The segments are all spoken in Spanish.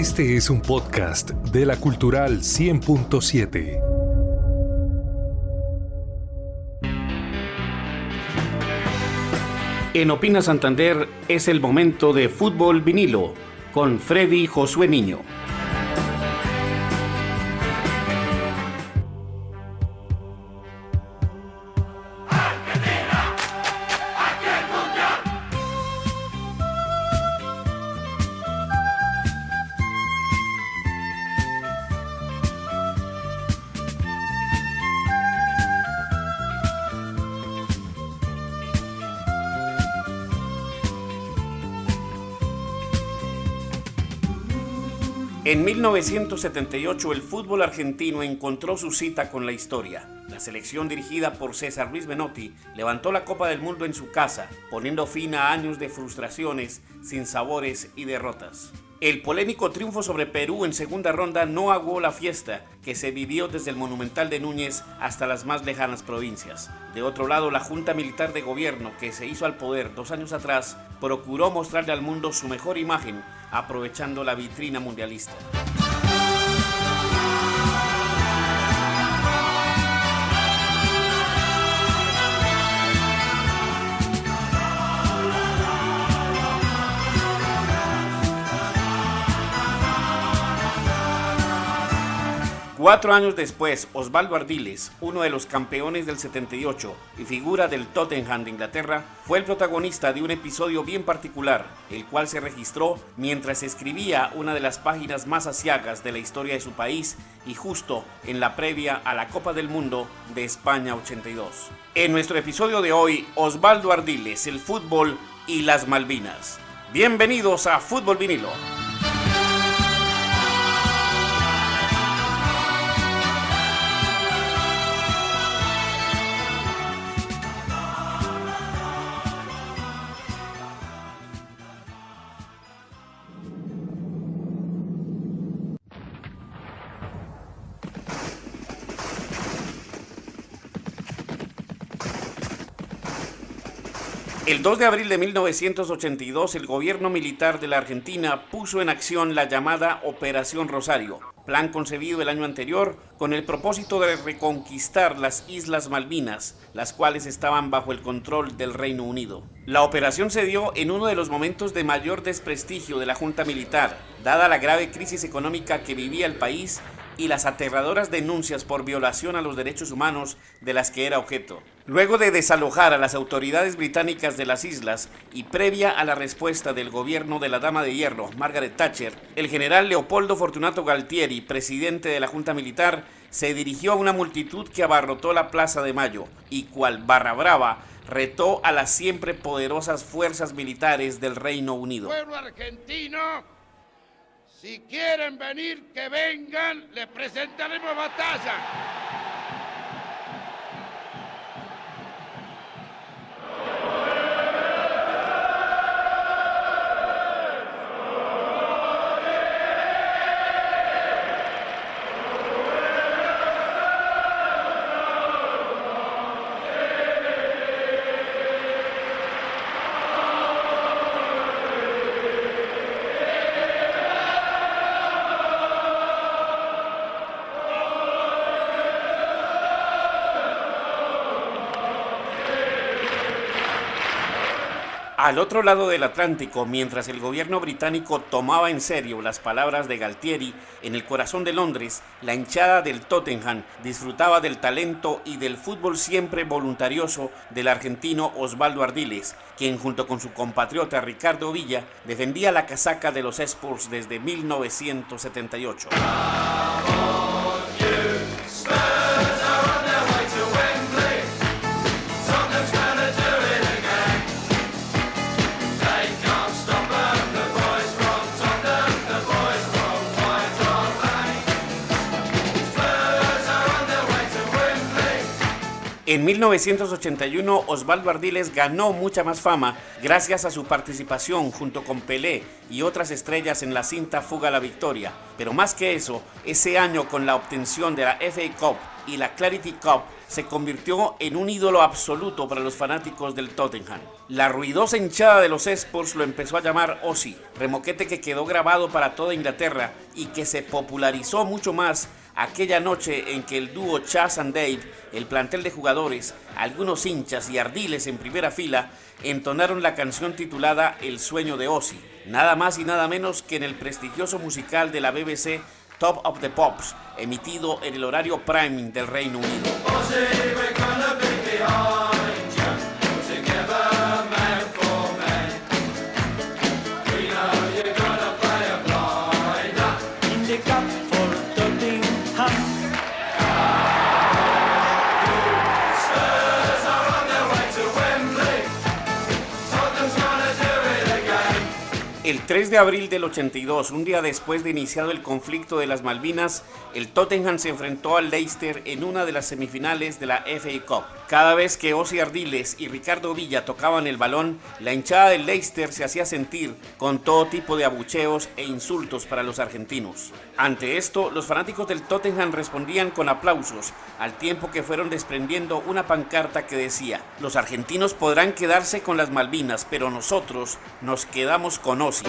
Este es un podcast de la Cultural 100.7. En Opina Santander es el momento de fútbol vinilo con Freddy Josué Niño. En 1978 el fútbol argentino encontró su cita con la historia. La selección dirigida por César Luis Menotti levantó la Copa del Mundo en su casa, poniendo fin a años de frustraciones, sinsabores y derrotas. El polémico triunfo sobre Perú en segunda ronda no aguó la fiesta que se vivió desde el Monumental de Núñez hasta las más lejanas provincias. De otro lado, la Junta Militar de Gobierno, que se hizo al poder dos años atrás, procuró mostrarle al mundo su mejor imagen, aprovechando la vitrina mundialista. Cuatro años después, Osvaldo Ardiles, uno de los campeones del 78 y figura del Tottenham de Inglaterra, fue el protagonista de un episodio bien particular, el cual se registró mientras escribía una de las páginas más asiagas de la historia de su país y justo en la previa a la Copa del Mundo de España 82. En nuestro episodio de hoy, Osvaldo Ardiles, el fútbol y las Malvinas. Bienvenidos a Fútbol Vinilo. El 2 de abril de 1982, el gobierno militar de la Argentina puso en acción la llamada Operación Rosario, plan concebido el año anterior con el propósito de reconquistar las Islas Malvinas, las cuales estaban bajo el control del Reino Unido. La operación se dio en uno de los momentos de mayor desprestigio de la Junta Militar, dada la grave crisis económica que vivía el país y las aterradoras denuncias por violación a los derechos humanos de las que era objeto. Luego de desalojar a las autoridades británicas de las islas y previa a la respuesta del gobierno de la Dama de Hierro, Margaret Thatcher, el general Leopoldo Fortunato Galtieri, presidente de la Junta Militar, se dirigió a una multitud que abarrotó la Plaza de Mayo y cual barra brava retó a las siempre poderosas fuerzas militares del Reino Unido. Pueblo argentino si quieren venir, que vengan, les presentaremos batalla. Al otro lado del Atlántico, mientras el gobierno británico tomaba en serio las palabras de Galtieri, en el corazón de Londres, la hinchada del Tottenham disfrutaba del talento y del fútbol siempre voluntarioso del argentino Osvaldo Ardiles, quien junto con su compatriota Ricardo Villa defendía la casaca de los Spurs desde 1978. En 1981, Osvaldo Ardiles ganó mucha más fama gracias a su participación junto con Pelé y otras estrellas en la cinta Fuga a la Victoria. Pero más que eso, ese año con la obtención de la FA Cup y la Clarity Cup se convirtió en un ídolo absoluto para los fanáticos del Tottenham. La ruidosa hinchada de los Spurs lo empezó a llamar Ozzy, remoquete que quedó grabado para toda Inglaterra y que se popularizó mucho más aquella noche en que el dúo Chas and Dave, el plantel de jugadores, algunos hinchas y ardiles en primera fila, entonaron la canción titulada El sueño de Ozzy, nada más y nada menos que en el prestigioso musical de la BBC Top of the Pops, emitido en el horario prime del Reino Unido. El 3 de abril del 82, un día después de iniciado el conflicto de las Malvinas, el Tottenham se enfrentó al Leicester en una de las semifinales de la FA Cup. Cada vez que Ozzy Ardiles y Ricardo Villa tocaban el balón, la hinchada del Leicester se hacía sentir con todo tipo de abucheos e insultos para los argentinos. Ante esto, los fanáticos del Tottenham respondían con aplausos, al tiempo que fueron desprendiendo una pancarta que decía, los argentinos podrán quedarse con las Malvinas, pero nosotros nos quedamos con Ozzy.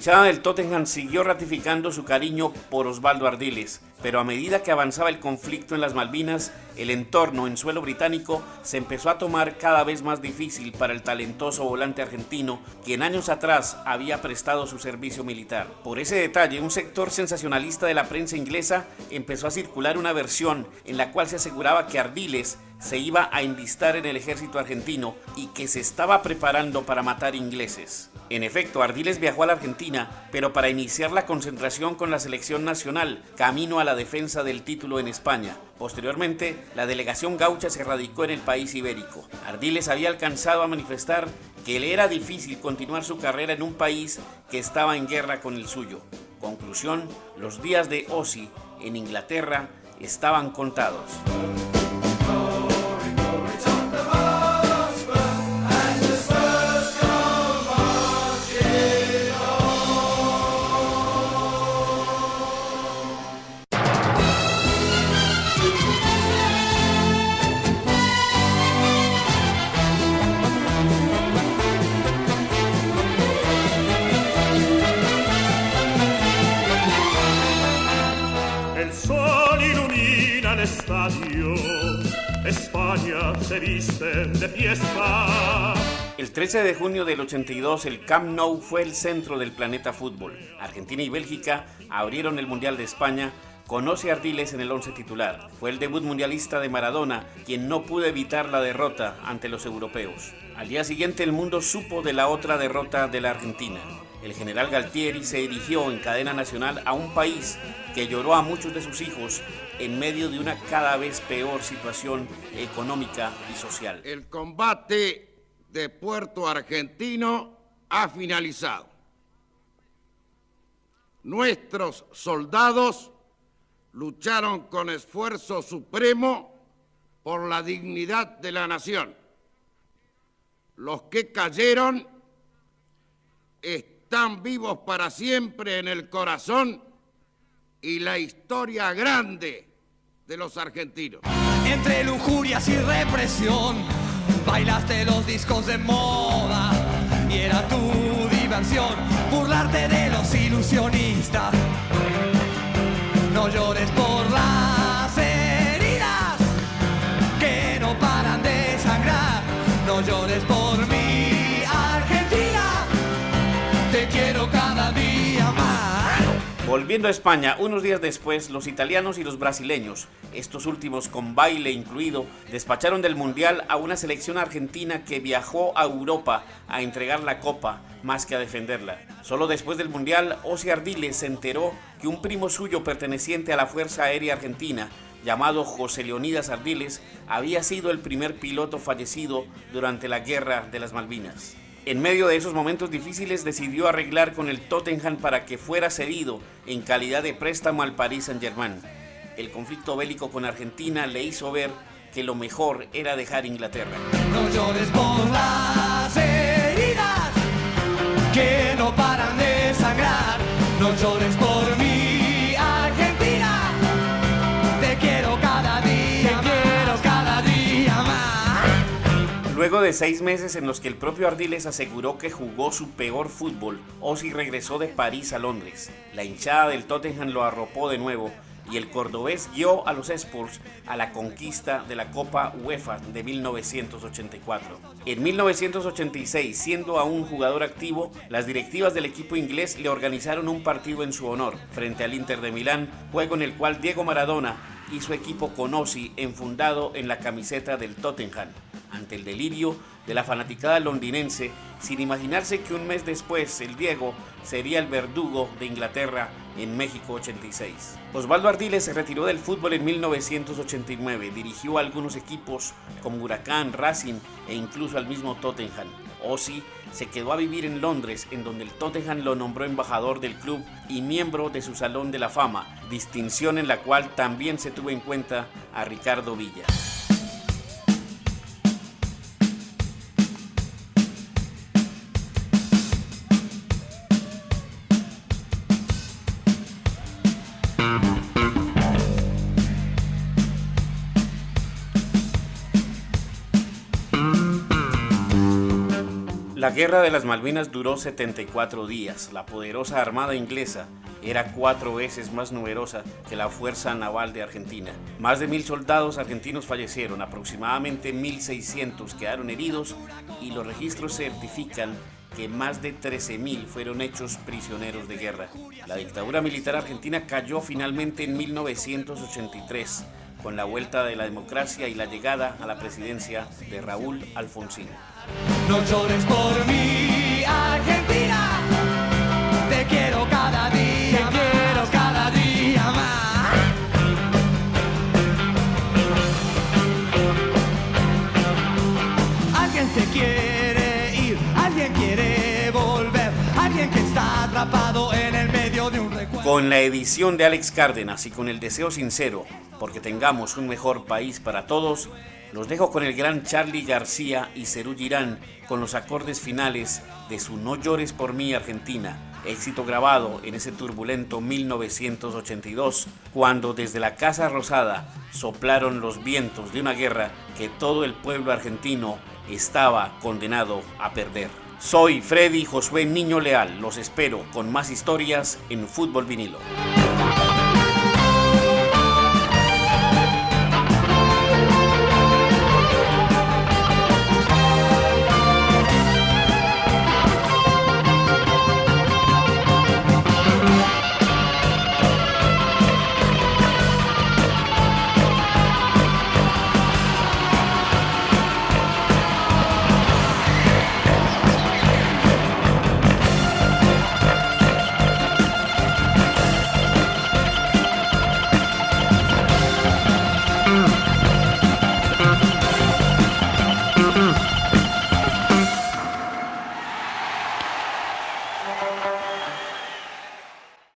Hinchada del Tottenham siguió ratificando su cariño por Osvaldo Ardiles, pero a medida que avanzaba el conflicto en las Malvinas, el entorno en suelo británico se empezó a tomar cada vez más difícil para el talentoso volante argentino, quien años atrás había prestado su servicio militar. Por ese detalle, un sector sensacionalista de la prensa inglesa empezó a circular una versión en la cual se aseguraba que Ardiles se iba a enlistar en el ejército argentino y que se estaba preparando para matar ingleses. En efecto, Ardiles viajó a la Argentina, pero para iniciar la concentración con la selección nacional, camino a la defensa del título en España. Posteriormente, la delegación gaucha se radicó en el país ibérico. Ardiles había alcanzado a manifestar que le era difícil continuar su carrera en un país que estaba en guerra con el suyo. Conclusión, los días de Ozzy en Inglaterra estaban contados. El 13 de junio del 82, el Camp Nou fue el centro del planeta fútbol. Argentina y Bélgica abrieron el Mundial de España Conoce Ardiles en el once titular. Fue el debut mundialista de Maradona, quien no pudo evitar la derrota ante los europeos. Al día siguiente el mundo supo de la otra derrota de la Argentina. El general Galtieri se dirigió en cadena nacional a un país que lloró a muchos de sus hijos en medio de una cada vez peor situación económica y social. El combate de Puerto Argentino ha finalizado. Nuestros soldados lucharon con esfuerzo supremo por la dignidad de la nación. Los que cayeron están vivos para siempre en el corazón y la historia grande de los argentinos. Entre lujurias y represión, bailaste los discos de moda y era tu diversión burlarte de los ilusionistas no llores Volviendo a España, unos días después, los italianos y los brasileños, estos últimos con baile incluido, despacharon del Mundial a una selección argentina que viajó a Europa a entregar la copa más que a defenderla. Solo después del Mundial, Ozzy Ardiles se enteró que un primo suyo perteneciente a la Fuerza Aérea Argentina, llamado José Leonidas Ardiles, había sido el primer piloto fallecido durante la Guerra de las Malvinas. En medio de esos momentos difíciles decidió arreglar con el Tottenham para que fuera cedido en calidad de préstamo al Paris Saint-Germain. El conflicto bélico con Argentina le hizo ver que lo mejor era dejar Inglaterra. No llores por las heridas que no paran de sangrar. No llores por Luego de seis meses en los que el propio Ardiles aseguró que jugó su peor fútbol, Ozzy regresó de París a Londres. La hinchada del Tottenham lo arropó de nuevo y el cordobés guió a los Spurs a la conquista de la Copa UEFA de 1984. En 1986, siendo aún jugador activo, las directivas del equipo inglés le organizaron un partido en su honor frente al Inter de Milán, juego en el cual Diego Maradona y su equipo Conosi enfundado en la camiseta del Tottenham ante el delirio de la fanaticada londinense, sin imaginarse que un mes después el Diego sería el verdugo de Inglaterra en México 86. Osvaldo Ardiles se retiró del fútbol en 1989, dirigió algunos equipos como Huracán, Racing e incluso al mismo Tottenham. Ozzy se quedó a vivir en Londres, en donde el Tottenham lo nombró embajador del club y miembro de su Salón de la Fama, distinción en la cual también se tuvo en cuenta a Ricardo Villa. La guerra de las Malvinas duró 74 días. La poderosa Armada inglesa era cuatro veces más numerosa que la Fuerza Naval de Argentina. Más de mil soldados argentinos fallecieron, aproximadamente 1.600 quedaron heridos y los registros certifican que más de 13.000 fueron hechos prisioneros de guerra. La dictadura militar argentina cayó finalmente en 1983 con la vuelta de la democracia y la llegada a la presidencia de Raúl Alfonsín. No llores por mí, Argentina. Te quiero cada día, te quiero cada día más. Alguien se quiere ir, alguien quiere volver, alguien que está atrapado en el medio de un recuerdo. Con la edición de Alex Cárdenas y con el deseo sincero porque tengamos un mejor país para todos, los dejo con el gran Charlie García y Cerú Girán con los acordes finales de su No llores por mí Argentina, éxito grabado en ese turbulento 1982, cuando desde la Casa Rosada soplaron los vientos de una guerra que todo el pueblo argentino estaba condenado a perder. Soy Freddy Josué Niño Leal, los espero con más historias en Fútbol Vinilo.